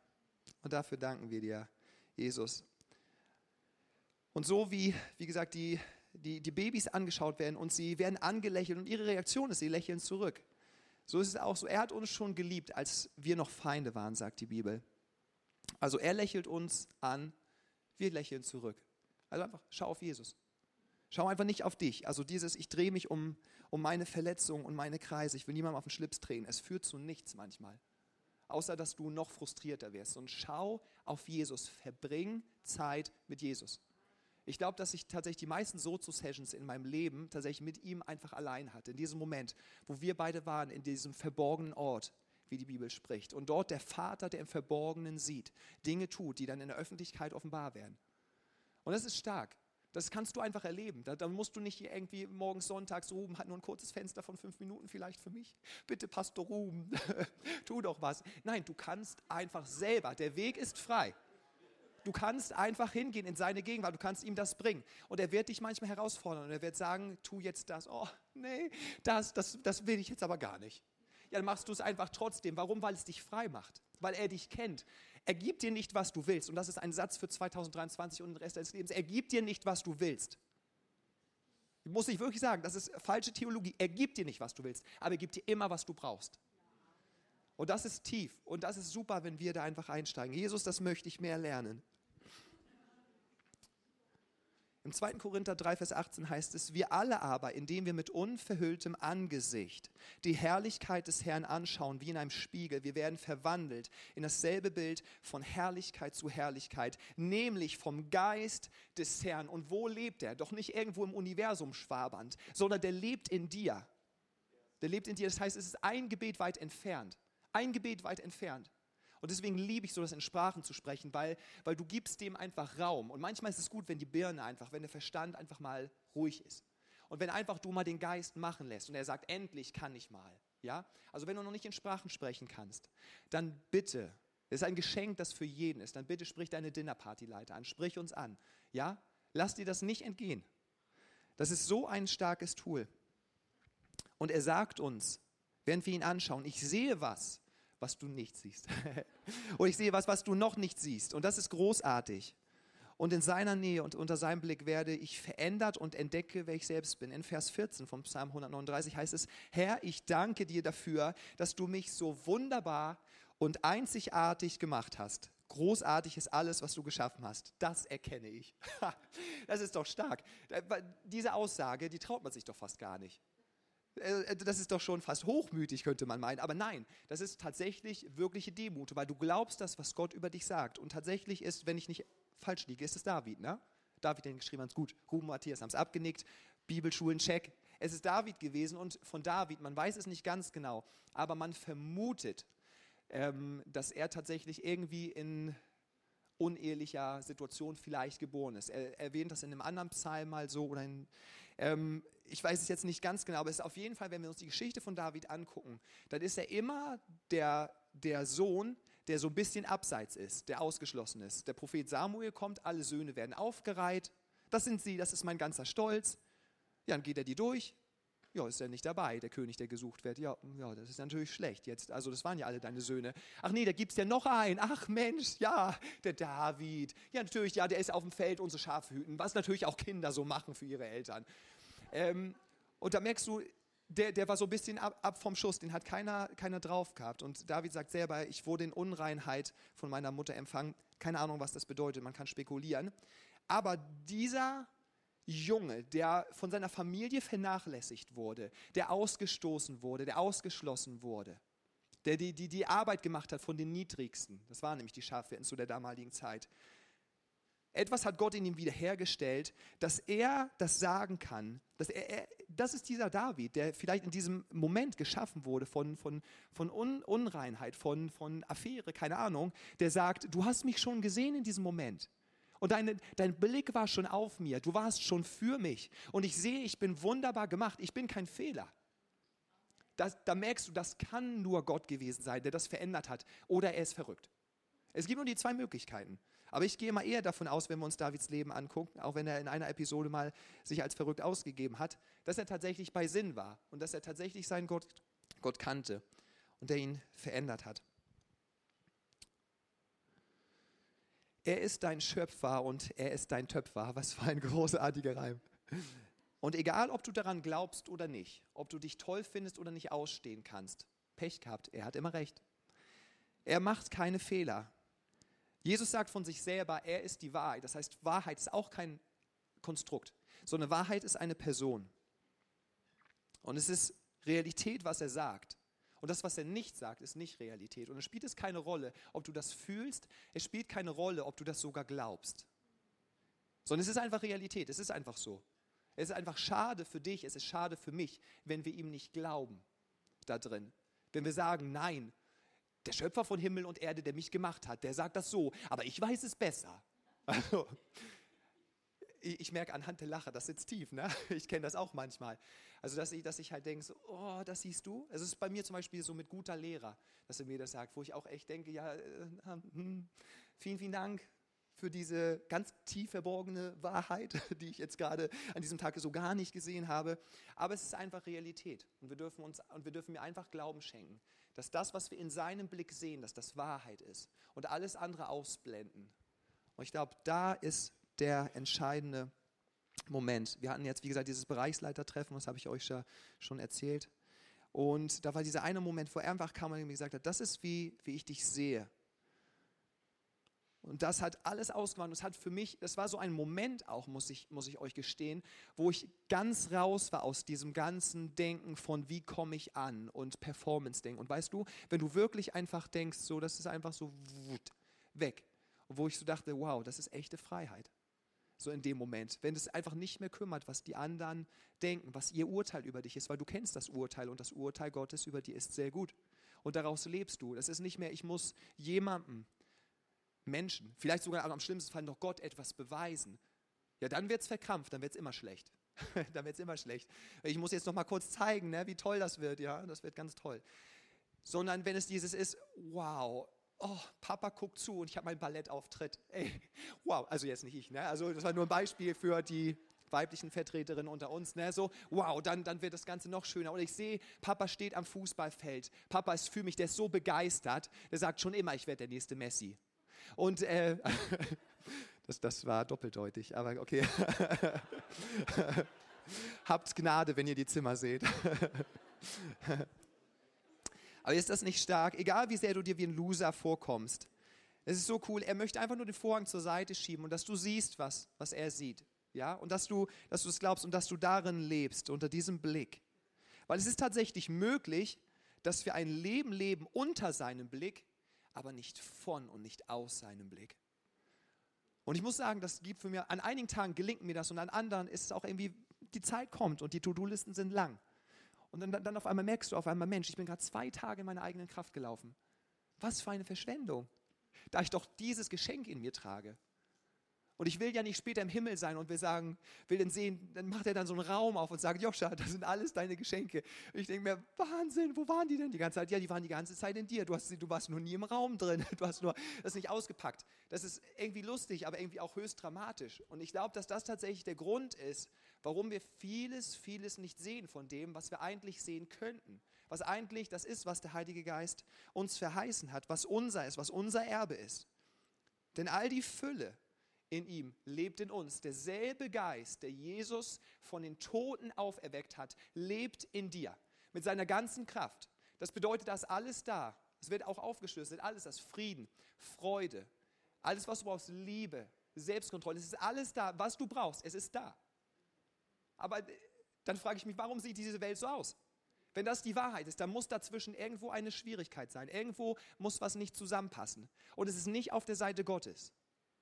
Und dafür danken wir dir, Jesus. Und so wie, wie gesagt, die, die, die Babys angeschaut werden und sie werden angelächelt und ihre Reaktion ist, sie lächeln zurück. So ist es auch so. Er hat uns schon geliebt, als wir noch Feinde waren, sagt die Bibel. Also er lächelt uns an, wir lächeln zurück. Also einfach, schau auf Jesus. Schau einfach nicht auf dich. Also dieses, ich drehe mich um, um meine Verletzung und meine Kreise. Ich will niemandem auf den Schlips drehen. Es führt zu nichts manchmal außer dass du noch frustrierter wirst. Und schau auf Jesus, verbring Zeit mit Jesus. Ich glaube, dass ich tatsächlich die meisten Sozo-Sessions in meinem Leben tatsächlich mit ihm einfach allein hatte. In diesem Moment, wo wir beide waren, in diesem verborgenen Ort, wie die Bibel spricht. Und dort der Vater, der im Verborgenen sieht, Dinge tut, die dann in der Öffentlichkeit offenbar werden. Und das ist stark. Das kannst du einfach erleben. Da, da, musst du nicht irgendwie morgens, sonntags, Ruben hat nur ein kurzes Fenster von fünf Minuten vielleicht für mich. Bitte, Pastor Ruben, tu doch was. Nein, du kannst einfach selber. Der Weg ist frei. Du kannst einfach hingehen in seine Gegenwart, du kannst ihm das bringen. Und er wird dich manchmal herausfordern und er wird sagen, tu jetzt das. Oh, nee, das, das, das will ich jetzt aber gar nicht. Ja, dann machst du es einfach trotzdem. Warum? Weil es dich frei macht. Weil er dich kennt. Er gibt dir nicht, was du willst. Und das ist ein Satz für 2023 und den Rest deines Lebens. Er gibt dir nicht, was du willst. Muss ich wirklich sagen, das ist falsche Theologie. Er gibt dir nicht, was du willst, aber er gibt dir immer, was du brauchst. Und das ist tief und das ist super, wenn wir da einfach einsteigen. Jesus, das möchte ich mehr lernen. Im 2. Korinther 3, Vers 18 heißt es, wir alle aber, indem wir mit unverhülltem Angesicht die Herrlichkeit des Herrn anschauen, wie in einem Spiegel, wir werden verwandelt in dasselbe Bild von Herrlichkeit zu Herrlichkeit, nämlich vom Geist des Herrn. Und wo lebt er? Doch nicht irgendwo im Universum schwabernd, sondern der lebt in dir. Der lebt in dir. Das heißt, es ist ein Gebet weit entfernt. Ein Gebet weit entfernt. Und deswegen liebe ich so, das in Sprachen zu sprechen, weil, weil du gibst dem einfach Raum. Und manchmal ist es gut, wenn die Birne einfach, wenn der Verstand einfach mal ruhig ist. Und wenn einfach du mal den Geist machen lässt und er sagt, endlich kann ich mal. Ja? Also wenn du noch nicht in Sprachen sprechen kannst, dann bitte, das ist ein Geschenk, das für jeden ist, dann bitte sprich deine Dinnerpartyleiter an, sprich uns an. Ja? Lass dir das nicht entgehen. Das ist so ein starkes Tool. Und er sagt uns, während wir ihn anschauen, ich sehe was, was du nicht siehst. und ich sehe was, was du noch nicht siehst. Und das ist großartig. Und in seiner Nähe und unter seinem Blick werde ich verändert und entdecke, wer ich selbst bin. In Vers 14 vom Psalm 139 heißt es, Herr, ich danke dir dafür, dass du mich so wunderbar und einzigartig gemacht hast. Großartig ist alles, was du geschaffen hast. Das erkenne ich. Das ist doch stark. Diese Aussage, die traut man sich doch fast gar nicht. Äh, äh, das ist doch schon fast hochmütig, könnte man meinen. Aber nein, das ist tatsächlich wirkliche Demut, weil du glaubst das, was Gott über dich sagt. Und tatsächlich ist, wenn ich nicht falsch liege, ist es David. Ne? David, den geschrieben hat, gut. Ruben Matthias haben es abgenickt. Bibelschulen, check. Es ist David gewesen und von David, man weiß es nicht ganz genau, aber man vermutet, ähm, dass er tatsächlich irgendwie in unehelicher Situation vielleicht geboren ist. Er erwähnt das in einem anderen Psalm mal so oder in, ähm, ich weiß es jetzt nicht ganz genau, aber es ist auf jeden Fall, wenn wir uns die Geschichte von David angucken, dann ist er immer der, der Sohn, der so ein bisschen abseits ist, der ausgeschlossen ist. Der Prophet Samuel kommt, alle Söhne werden aufgereiht. Das sind sie, das ist mein ganzer Stolz. Ja, dann geht er die durch. Ja, ist er nicht dabei, der König, der gesucht wird. Ja, ja, das ist natürlich schlecht jetzt. Also, das waren ja alle deine Söhne. Ach nee, da gibt es ja noch einen. Ach Mensch, ja, der David. Ja, natürlich, ja, der ist auf dem Feld unsere Schafe hüten, was natürlich auch Kinder so machen für ihre Eltern. Ähm, und da merkst du, der, der war so ein bisschen ab, ab, vom Schuss, den hat keiner, keiner drauf gehabt. Und David sagt selber, ich wurde in Unreinheit von meiner Mutter empfangen. Keine Ahnung, was das bedeutet, man kann spekulieren. Aber dieser Junge, der von seiner Familie vernachlässigt wurde, der ausgestoßen wurde, der ausgeschlossen wurde, der die, die, die Arbeit gemacht hat von den Niedrigsten, das waren nämlich die Schafwirten zu der damaligen Zeit, Etwas hat Gott in ihm wiederhergestellt, dass er das sagen kann. Dass er, er, das ist dieser David, der vielleicht in diesem Moment geschaffen wurde von, von, von Un, Unreinheit, von, von Affäre, keine Ahnung, der sagt, du hast mich schon gesehen in diesem Moment. Und deine, dein Blick war schon auf mir, du warst schon für mich. Und ich sehe, ich bin wunderbar gemacht, ich bin kein Fehler. Das, da merkst du, das kann nur Gott gewesen sein, der das verändert hat. Oder er ist verrückt. Es gibt nur die zwei Möglichkeiten. Aber ich gehe mal eher davon aus, wenn wir uns Davids Leben angucken, auch wenn er in einer Episode mal sich als verrückt ausgegeben hat, dass er tatsächlich bei Sinn war und dass er tatsächlich seinen Gott, Gott kannte und der ihn verändert hat. Er ist dein Schöpfer und er ist dein Töpfer. Was für ein großartiger Reim. Und egal, ob du daran glaubst oder nicht, ob du dich toll findest oder nicht ausstehen kannst, Pech gehabt, er hat immer recht. Er macht keine Fehler. Jesus sagt von sich selber, er ist die Wahrheit. Das heißt, Wahrheit ist auch kein Konstrukt, sondern Wahrheit ist eine Person. Und es ist Realität, was er sagt. Und das, was er nicht sagt, ist nicht Realität. Und es spielt es keine Rolle, ob du das fühlst, es spielt keine Rolle, ob du das sogar glaubst. Sondern es ist einfach Realität, es ist einfach so. Es ist einfach schade für dich, es ist schade für mich, wenn wir ihm nicht glauben da drin. Wenn wir sagen, nein, der Schöpfer von Himmel und Erde, der mich gemacht hat, der sagt das so, aber ich weiß es besser. Also, ich, merke anhand der Lache, das sitzt tief, ne? Ich kenne das auch manchmal. Also, dass ich, dass ich halt denke, so, oh, das siehst du? Es ist bei mir zum Beispiel so mit guter Lehrer, dass er mir das sagt, wo ich auch echt denke, ja, äh, hm, vielen, vielen Dank für diese ganz tief verborgene Wahrheit, die ich jetzt gerade an diesem Tag so gar nicht gesehen habe. Aber es ist einfach Realität und wir dürfen uns und wir dürfen mir einfach Glauben schenken, dass das, was wir in seinem Blick sehen, dass das Wahrheit ist und alles andere ausblenden. Und ich glaube, da ist der entscheidende Moment. Wir hatten jetzt, wie gesagt, dieses Bereichsleitertreffen, das habe ich euch ja schon erzählt. Und da war dieser eine Moment, wo er einfach kam und mir gesagt hat, das ist wie, wie ich dich sehe. Und das hat alles ausgemacht. Das hat für mich, das war so ein Moment auch, muss ich, muss ich euch gestehen, wo ich ganz raus war aus diesem ganzen Denken von, wie komme ich an und Performance-Denken. Und weißt du, wenn du wirklich einfach denkst, so, das ist einfach so weg. Wo ich so dachte, wow, das ist echte Freiheit. So in dem Moment. Wenn es einfach nicht mehr kümmert, was die anderen denken, was ihr Urteil über dich ist, weil du kennst das Urteil und das Urteil Gottes über dir ist sehr gut. Und daraus lebst du. Das ist nicht mehr, ich muss jemandem Menschen, vielleicht sogar am schlimmsten Fall noch Gott etwas beweisen, ja, dann wird es verkrampft, dann wird es immer schlecht. dann wird es immer schlecht. Ich muss jetzt noch mal kurz zeigen, ne, wie toll das wird, ja, das wird ganz toll. Sondern wenn es dieses ist, wow, oh, Papa guckt zu und ich habe meinen Ballettauftritt. Ey, wow, also jetzt nicht ich, ne? Also das war nur ein Beispiel für die weiblichen Vertreterinnen unter uns, ne? So, wow, dann, dann wird das Ganze noch schöner. Und ich sehe, Papa steht am Fußballfeld. Papa ist für mich, der ist so begeistert, der sagt schon immer, ich werde der nächste Messi. Und äh, das, das war doppeldeutig, aber okay. Habt Gnade, wenn ihr die Zimmer seht. aber ist das nicht stark? Egal wie sehr du dir wie ein Loser vorkommst. Es ist so cool, er möchte einfach nur den Vorhang zur Seite schieben und dass du siehst, was, was er sieht. Ja? Und dass du, dass du es glaubst und dass du darin lebst, unter diesem Blick. Weil es ist tatsächlich möglich, dass wir ein Leben leben unter seinem Blick, aber nicht von und nicht aus seinem Blick. Und ich muss sagen, das gibt für mich, an einigen Tagen gelingt mir das und an anderen ist es auch irgendwie, die Zeit kommt und die To-Do-Listen sind lang. Und dann, dann auf einmal merkst du auf einmal, Mensch, ich bin gerade zwei Tage in meiner eigenen Kraft gelaufen. Was für eine Verschwendung, da ich doch dieses Geschenk in mir trage. Und ich will ja nicht später im Himmel sein und will sagen, will den sehen, dann macht er dann so einen Raum auf und sagt, Joscha, das sind alles deine Geschenke. Und ich denke mir, Wahnsinn, wo waren die denn die ganze Zeit? Ja, die waren die ganze Zeit in dir. Du, hast, du warst nur nie im Raum drin. Du hast nur das nicht ausgepackt. Das ist irgendwie lustig, aber irgendwie auch höchst dramatisch. Und ich glaube, dass das tatsächlich der Grund ist, warum wir vieles, vieles nicht sehen von dem, was wir eigentlich sehen könnten. Was eigentlich das ist, was der Heilige Geist uns verheißen hat, was unser ist, was unser Erbe ist. Denn all die Fülle, in ihm lebt in uns. Derselbe Geist, der Jesus von den Toten auferweckt hat, lebt in dir mit seiner ganzen Kraft. Das bedeutet, dass alles da. Es wird auch aufgeschlüsselt. Alles das Frieden, Freude, alles, was du brauchst, Liebe, Selbstkontrolle. Es ist alles da, was du brauchst. Es ist da. Aber dann frage ich mich, warum sieht diese Welt so aus? Wenn das die Wahrheit ist, dann muss dazwischen irgendwo eine Schwierigkeit sein. Irgendwo muss was nicht zusammenpassen. Und es ist nicht auf der Seite Gottes.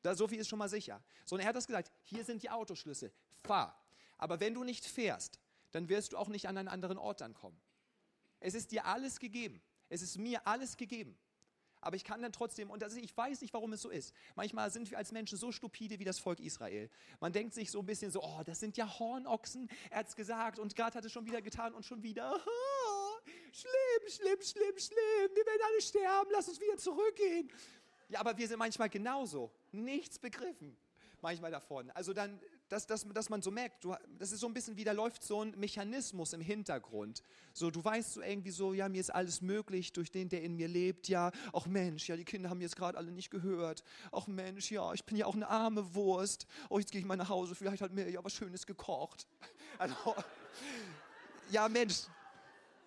Da, so viel ist schon mal sicher. Sondern er hat das gesagt, hier sind die Autoschlüssel, fahr. Aber wenn du nicht fährst, dann wirst du auch nicht an einen anderen Ort dann kommen. Es ist dir alles gegeben. Es ist mir alles gegeben. Aber ich kann dann trotzdem, und das, ich weiß nicht, warum es so ist. Manchmal sind wir als Menschen so stupide wie das Volk Israel. Man denkt sich so ein bisschen so, oh, das sind ja Hornochsen, er hat es gesagt und gerade hat es schon wieder getan und schon wieder. Oh, schlimm, schlimm, schlimm, schlimm, wir werden alle sterben, lass uns wieder zurückgehen. Ja, aber wir sind manchmal genauso, nichts begriffen manchmal davon. Also dann dass, dass, dass man so merkt, du, das ist so ein bisschen wie, da läuft so ein Mechanismus im Hintergrund. So, du weißt so irgendwie so, ja, mir ist alles möglich durch den, der in mir lebt. Ja, auch Mensch, ja, die Kinder haben jetzt gerade alle nicht gehört. Auch Mensch, ja, ich bin ja auch eine arme Wurst. Oh, jetzt gehe ich mal nach Hause, vielleicht hat mir ja was Schönes gekocht. Also, ja, Mensch,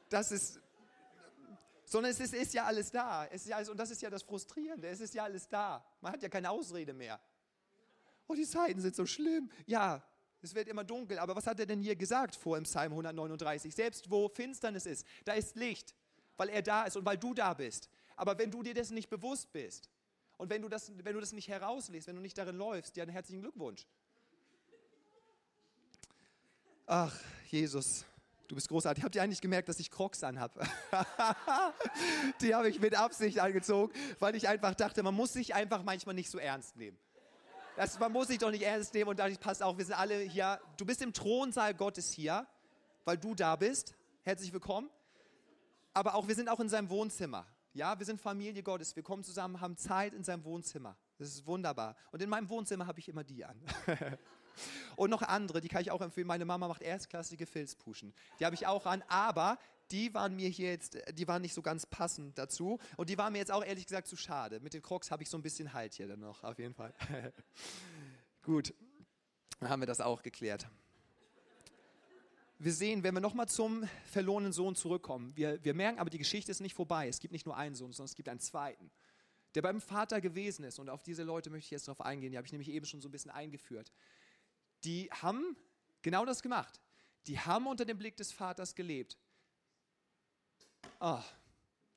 das ist, sondern es ist, ist, ja alles da. Es ist ja alles, und das ist ja das Frustrierende. Es ist ja alles da. Man hat ja keine Ausrede mehr oh, die Zeiten sind so schlimm. Ja, es wird immer dunkel, aber was hat er denn hier gesagt vor im Psalm 139? Selbst wo Finsternis ist, da ist Licht, weil er da ist und weil du da bist. Aber wenn du dir dessen nicht bewusst bist und wenn du das, wenn du das nicht herauslässt, wenn du nicht darin läufst, ja, dann herzlichen Glückwunsch. Ach, Jesus, du bist großartig. Habt ihr eigentlich gemerkt, dass ich Crocs anhabe? Die habe ich mit Absicht angezogen, weil ich einfach dachte, man muss sich einfach manchmal nicht so ernst nehmen. Das, man muss sich doch nicht ernst nehmen und dadurch passt auch, wir sind alle hier. Du bist im Thronsaal Gottes hier, weil du da bist. Herzlich willkommen. Aber auch wir sind auch in seinem Wohnzimmer. Ja, wir sind Familie Gottes. Wir kommen zusammen, haben Zeit in seinem Wohnzimmer. Das ist wunderbar. Und in meinem Wohnzimmer habe ich immer die an. und noch andere, die kann ich auch empfehlen. Meine Mama macht erstklassige Filzpuschen. Die habe ich auch an. Aber die waren mir hier jetzt, die waren nicht so ganz passend dazu. Und die waren mir jetzt auch ehrlich gesagt zu schade. Mit den Crocs habe ich so ein bisschen Halt hier dann noch, auf jeden Fall. Gut, dann haben wir das auch geklärt. Wir sehen, wenn wir nochmal zum verlorenen Sohn zurückkommen, wir, wir merken aber, die Geschichte ist nicht vorbei. Es gibt nicht nur einen Sohn, sondern es gibt einen zweiten, der beim Vater gewesen ist. Und auf diese Leute möchte ich jetzt darauf eingehen. Die habe ich nämlich eben schon so ein bisschen eingeführt. Die haben genau das gemacht. Die haben unter dem Blick des Vaters gelebt. Oh.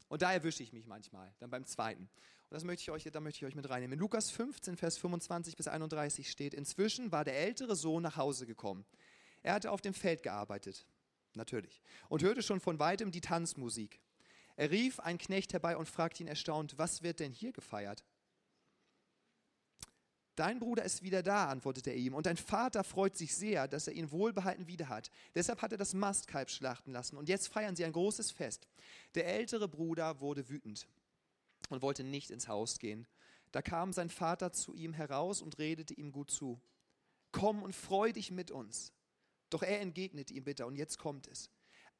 Und da erwische ich mich manchmal, dann beim zweiten. Und das möchte ich euch, da möchte ich euch mit reinnehmen. In Lukas 15, Vers 25 bis 31 steht, inzwischen war der ältere Sohn nach Hause gekommen. Er hatte auf dem Feld gearbeitet, natürlich, und hörte schon von weitem die Tanzmusik. Er rief einen Knecht herbei und fragte ihn erstaunt, was wird denn hier gefeiert? Dein Bruder ist wieder da, antwortete er ihm, und dein Vater freut sich sehr, dass er ihn wohlbehalten wieder hat. Deshalb hat er das Mastkalb schlachten lassen, und jetzt feiern sie ein großes Fest. Der ältere Bruder wurde wütend und wollte nicht ins Haus gehen. Da kam sein Vater zu ihm heraus und redete ihm gut zu. Komm und freu dich mit uns. Doch er entgegnete ihm bitter, und jetzt kommt es.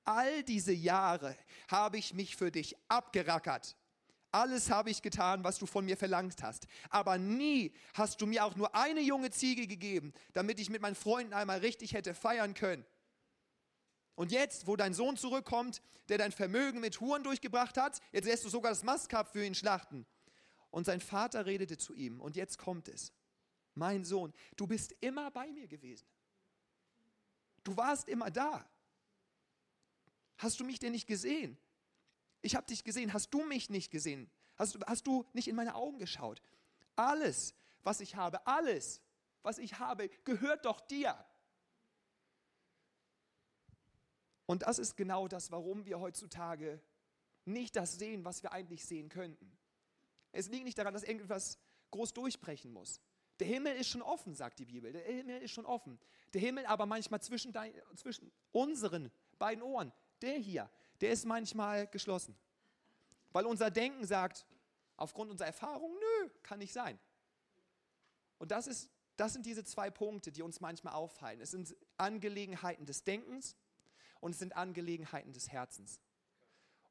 All diese Jahre habe ich mich für dich abgerackert alles habe ich getan, was du von mir verlangt hast. Aber nie hast du mir auch nur eine junge Ziege gegeben, damit ich mit meinen Freunden einmal richtig hätte feiern können. Und jetzt, wo dein Sohn zurückkommt, der dein Vermögen mit Huren durchgebracht hat, jetzt lässt du sogar das Mastkap für ihn schlachten. Und sein Vater redete zu ihm. Und jetzt kommt es. Mein Sohn, du bist immer bei mir gewesen. Du warst immer da. Hast du mich denn nicht gesehen? Ich habe dich gesehen. Hast du mich nicht gesehen? Hast, hast du nicht in meine Augen geschaut? Alles, was ich habe, alles, was ich habe, gehört doch dir. Und das ist genau das, warum wir heutzutage nicht das sehen, was wir eigentlich sehen könnten. Es liegt nicht daran, dass irgendwas groß durchbrechen muss. Der Himmel ist schon offen, sagt die Bibel. Der Himmel ist schon offen. Der Himmel aber manchmal zwischen, dein, zwischen unseren beiden Ohren, der hier, der ist manchmal geschlossen. Weil unser Denken sagt, aufgrund unserer Erfahrung, nö, kann nicht sein. Und das, ist, das sind diese zwei Punkte, die uns manchmal auffallen. Es sind Angelegenheiten des Denkens und es sind Angelegenheiten des Herzens.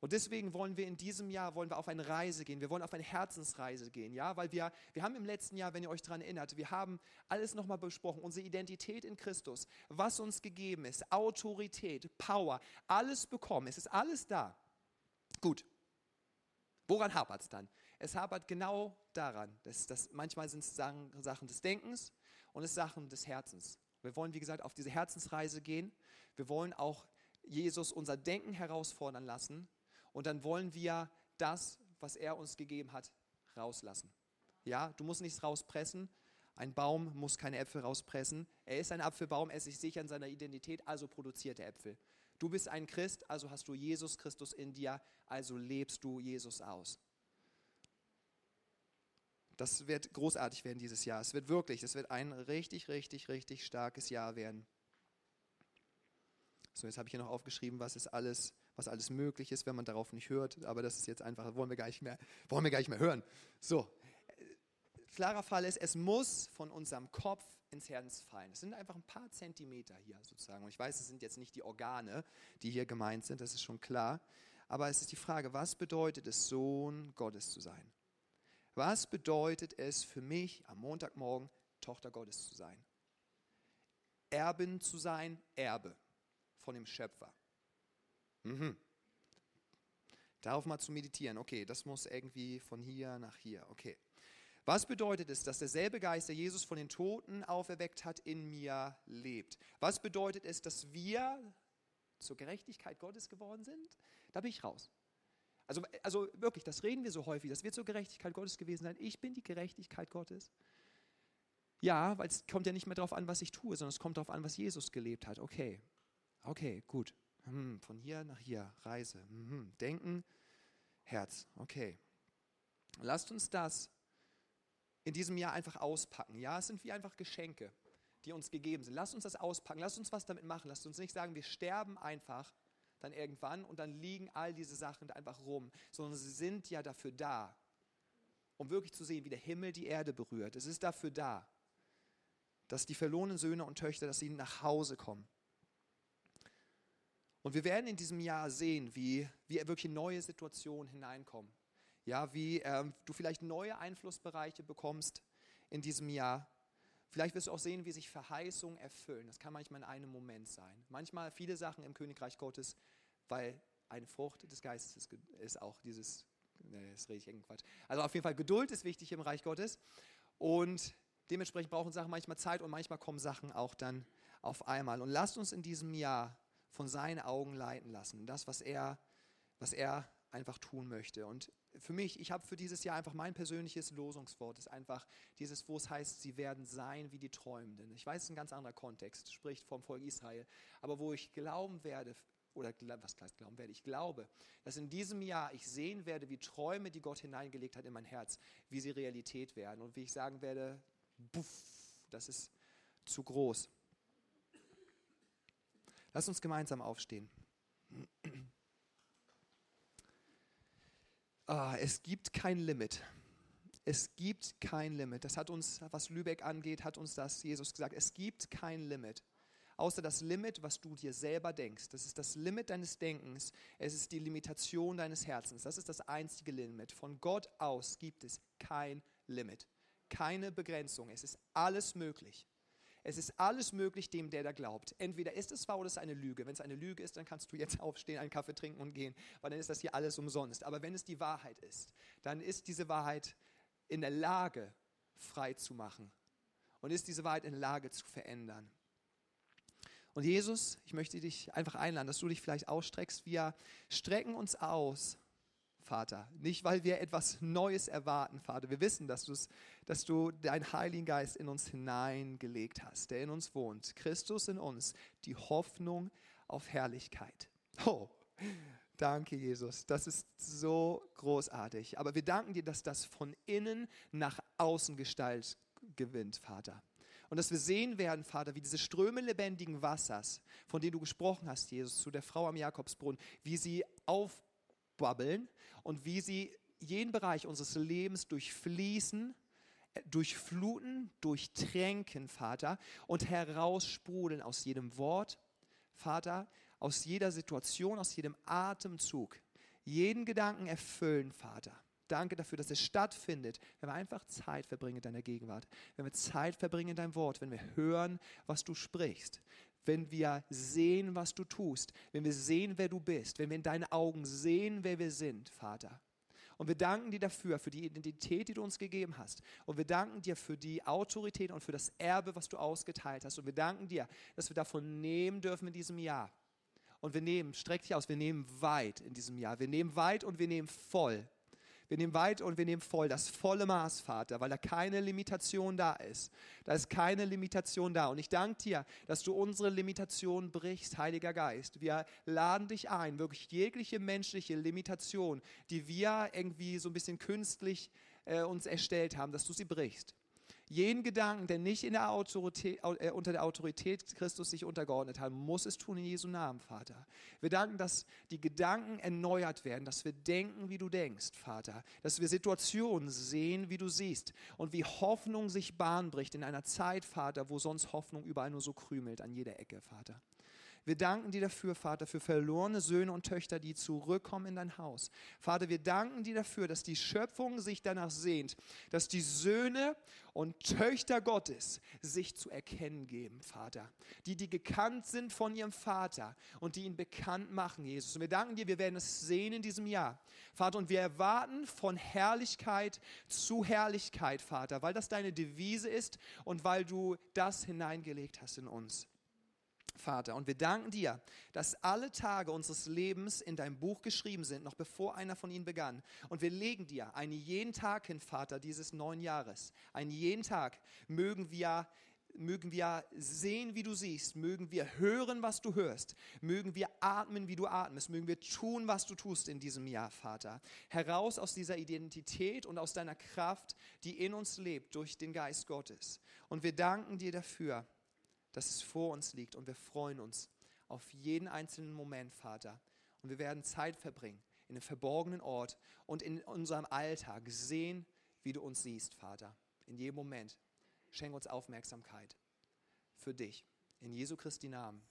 Und deswegen wollen wir in diesem Jahr wollen wir auf eine Reise gehen. Wir wollen auf eine Herzensreise gehen, ja, weil wir wir haben im letzten Jahr, wenn ihr euch daran erinnert, wir haben alles nochmal besprochen, unsere Identität in Christus, was uns gegeben ist, Autorität, Power, alles bekommen. Es ist alles da. Gut. Woran hapert es dann? Es hapert genau daran, dass, dass manchmal sind es Sachen des Denkens und es Sachen des Herzens. Wir wollen, wie gesagt, auf diese Herzensreise gehen. Wir wollen auch Jesus unser Denken herausfordern lassen und dann wollen wir das, was er uns gegeben hat, rauslassen. Ja, du musst nichts rauspressen, Ein Baum muss keine Äpfel rauspressen. Er ist ein Apfelbaum, er ist sich sicher in seiner Identität, also produziert er Äpfel. Du bist ein Christ, also hast du Jesus Christus in dir, also lebst du Jesus aus. Das wird großartig werden dieses Jahr. Es wird wirklich, es wird ein richtig, richtig, richtig starkes Jahr werden. So, jetzt habe ich hier noch aufgeschrieben, was ist alles, was alles möglich ist, wenn man darauf nicht hört. Aber das ist jetzt einfach, wollen wir gar nicht mehr, wollen wir gar nicht mehr hören. So, klarer Fall ist, es muss von unserem Kopf ins Herz fallen. Es sind einfach ein paar Zentimeter hier sozusagen. Und ich weiß, es sind jetzt nicht die Organe, die hier gemeint sind, das ist schon klar. Aber es ist die Frage, was bedeutet es, Sohn Gottes zu sein? Was bedeutet es für mich am Montagmorgen, Tochter Gottes zu sein? Erbin zu sein, Erbe von dem Schöpfer. Mhm. Darauf mal zu meditieren. Okay, das muss irgendwie von hier nach hier. Okay. Was bedeutet es, dass derselbe Geist, der Jesus von den Toten auferweckt hat, in mir lebt? Was bedeutet es, dass wir zur Gerechtigkeit Gottes geworden sind? Da bin ich raus. Also, also wirklich, das reden wir so häufig, das wird zur Gerechtigkeit Gottes gewesen sein. Ich bin die Gerechtigkeit Gottes. Ja, weil es kommt ja nicht mehr darauf an, was ich tue, sondern es kommt darauf an, was Jesus gelebt hat. Okay, okay, gut. Hm, von hier nach hier, Reise. Hm, denken, Herz. Okay. Lasst uns das in diesem Jahr einfach auspacken. Ja, es sind wie einfach Geschenke, die uns gegeben sind. Lasst uns das auspacken. Lasst uns was damit machen. Lasst uns nicht sagen, wir sterben einfach dann irgendwann und dann liegen all diese Sachen da einfach rum, sondern sie sind ja dafür da, um wirklich zu sehen, wie der Himmel die Erde berührt. Es ist dafür da, dass die verlorenen Söhne und Töchter, dass sie nach Hause kommen. Und wir werden in diesem Jahr sehen, wie, wie wirklich neue Situationen hineinkommen. Ja, wie ähm, du vielleicht neue Einflussbereiche bekommst in diesem Jahr. Vielleicht wirst du auch sehen, wie sich Verheißungen erfüllen. Das kann manchmal in einem Moment sein. Manchmal viele Sachen im Königreich Gottes, weil eine Frucht des Geistes ist auch dieses, ne, das rede ich irgendwas. Also auf jeden Fall, Geduld ist wichtig im Reich Gottes. Und dementsprechend brauchen Sachen manchmal Zeit und manchmal kommen Sachen auch dann auf einmal. Und lasst uns in diesem Jahr von seinen Augen leiten lassen. Das, was er, was er einfach tun möchte. Und für mich, ich habe für dieses Jahr einfach mein persönliches Losungswort, ist einfach dieses, wo es heißt, sie werden sein wie die Träumenden. Ich weiß, es ist ein ganz anderer Kontext, spricht vom Volk Israel, aber wo ich glauben werde, oder was heißt glauben werde, ich glaube, dass in diesem Jahr ich sehen werde, wie Träume, die Gott hineingelegt hat in mein Herz, wie sie Realität werden und wie ich sagen werde, buff, das ist zu groß. Lass uns gemeinsam aufstehen. Ah, es gibt kein Limit. Es gibt kein Limit. Das hat uns, was Lübeck angeht, hat uns das Jesus gesagt. Es gibt kein Limit. Außer das Limit, was du dir selber denkst. Das ist das Limit deines Denkens. Es ist die Limitation deines Herzens. Das ist das einzige Limit. Von Gott aus gibt es kein Limit. Keine Begrenzung. Es ist alles möglich. Es ist alles möglich dem, der da glaubt. Entweder ist es wahr oder es ist eine Lüge. Wenn es eine Lüge ist, dann kannst du jetzt aufstehen, einen Kaffee trinken und gehen, weil dann ist das hier alles umsonst. Aber wenn es die Wahrheit ist, dann ist diese Wahrheit in der Lage, frei zu machen. Und ist diese Wahrheit in der Lage zu verändern. Und Jesus, ich möchte dich einfach einladen, dass du dich vielleicht ausstreckst. Wir strecken uns aus Vater. Nicht, weil wir etwas Neues erwarten, Vater. Wir wissen, dass, dass du deinen Heiligen Geist in uns hineingelegt hast, der in uns wohnt. Christus in uns, die Hoffnung auf Herrlichkeit. Oh, danke, Jesus. Das ist so großartig. Aber wir danken dir, dass das von innen nach außen Gestalt gewinnt, Vater. Und dass wir sehen werden, Vater, wie diese Ströme lebendigen Wassers, von denen du gesprochen hast, Jesus, zu der Frau am Jakobsbrunnen, wie sie auf durchbabbeln und wie sie jeden Bereich unseres Lebens durchfließen, äh, durchfluten, durchtränken, Vater, und heraussprudeln aus jedem Wort, Vater, aus jeder Situation, aus jedem Atemzug, jeden Gedanken erfüllen, Vater. Danke dafür, dass es stattfindet, wenn wir einfach Zeit verbringen in deiner Gegenwart, wenn wir Zeit verbringen in deinem Wort, wenn wir hören, was du sprichst, wenn wir sehen, was du tust, wenn wir sehen, wer du bist, wenn wir in deinen Augen sehen, wer wir sind, Vater. Und wir danken dir dafür, für die Identität, die du uns gegeben hast. Und wir danken dir für die Autorität und für das Erbe, was du ausgeteilt hast. Und wir danken dir, dass wir davon nehmen dürfen in diesem Jahr. Und wir nehmen, streck dich aus, wir nehmen weit in diesem Jahr. Wir nehmen weit und wir nehmen voll. Wir nehmen weit und wir nehmen voll, das volle Maß, Vater, weil da keine Limitation da ist. Da ist keine Limitation da. Und ich danke dir, dass du unsere Limitation brichst, Heiliger Geist. Wir laden dich ein, wirklich jegliche menschliche Limitation, die wir irgendwie so ein bisschen künstlich äh, uns erstellt haben, dass du sie brichst jeden Gedanken, der nicht der äh, unter der Autorität Christus sich untergeordnet hat, muss es tun in Jesu Namen, Vater. Wir danken, dass die Gedanken erneuert werden, dass wir denken, wie du denkst, Vater. Dass wir Situationen sehen, wie du siehst. Und wie Hoffnung sich Bahn bricht in einer Zeit, Vater, wo sonst Hoffnung überall nur so krümelt, an jeder Ecke, Vater. Wir danken dir dafür, Vater, für verlorene Söhne und Töchter, die zurückkommen in dein Haus. Vater, wir danken dir dafür, dass die Schöpfung sich danach sehnt, dass die Söhne und Töchter Gottes sich zu erkennen geben, Vater. Die, die gekannt sind von ihrem Vater und die ihn bekannt machen, Jesus. Und wir danken dir, wir werden es sehen in diesem Jahr, Vater. Und wir erwarten von Herrlichkeit zu Herrlichkeit, Vater, weil das deine Devise ist und weil du das hineingelegt hast in uns. Vater. Und wir danken dir, dass alle Tage unseres Lebens in deinem Buch geschrieben sind, noch bevor einer von ihnen begann. Und wir legen dir einen jeden Tag hin, Vater, dieses neuen Jahres. Einen jeden Tag mögen wir mögen wir sehen, wie du siehst, mögen wir hören, was du hörst, mögen wir atmen, wie du atmest, mögen wir tun, was du tust in diesem Jahr, Vater. Heraus aus dieser Identität und aus deiner Kraft, die in uns lebt durch den Geist Gottes. Und wir danken dir dafür dass es vor uns liegt und wir freuen uns auf jeden einzelnen Moment, Vater. Und wir werden Zeit verbringen in einem verborgenen Ort und in unserem Alltag sehen, wie du uns siehst, Vater. In jedem Moment. Schenk uns Aufmerksamkeit für dich. In Jesu Christi Namen.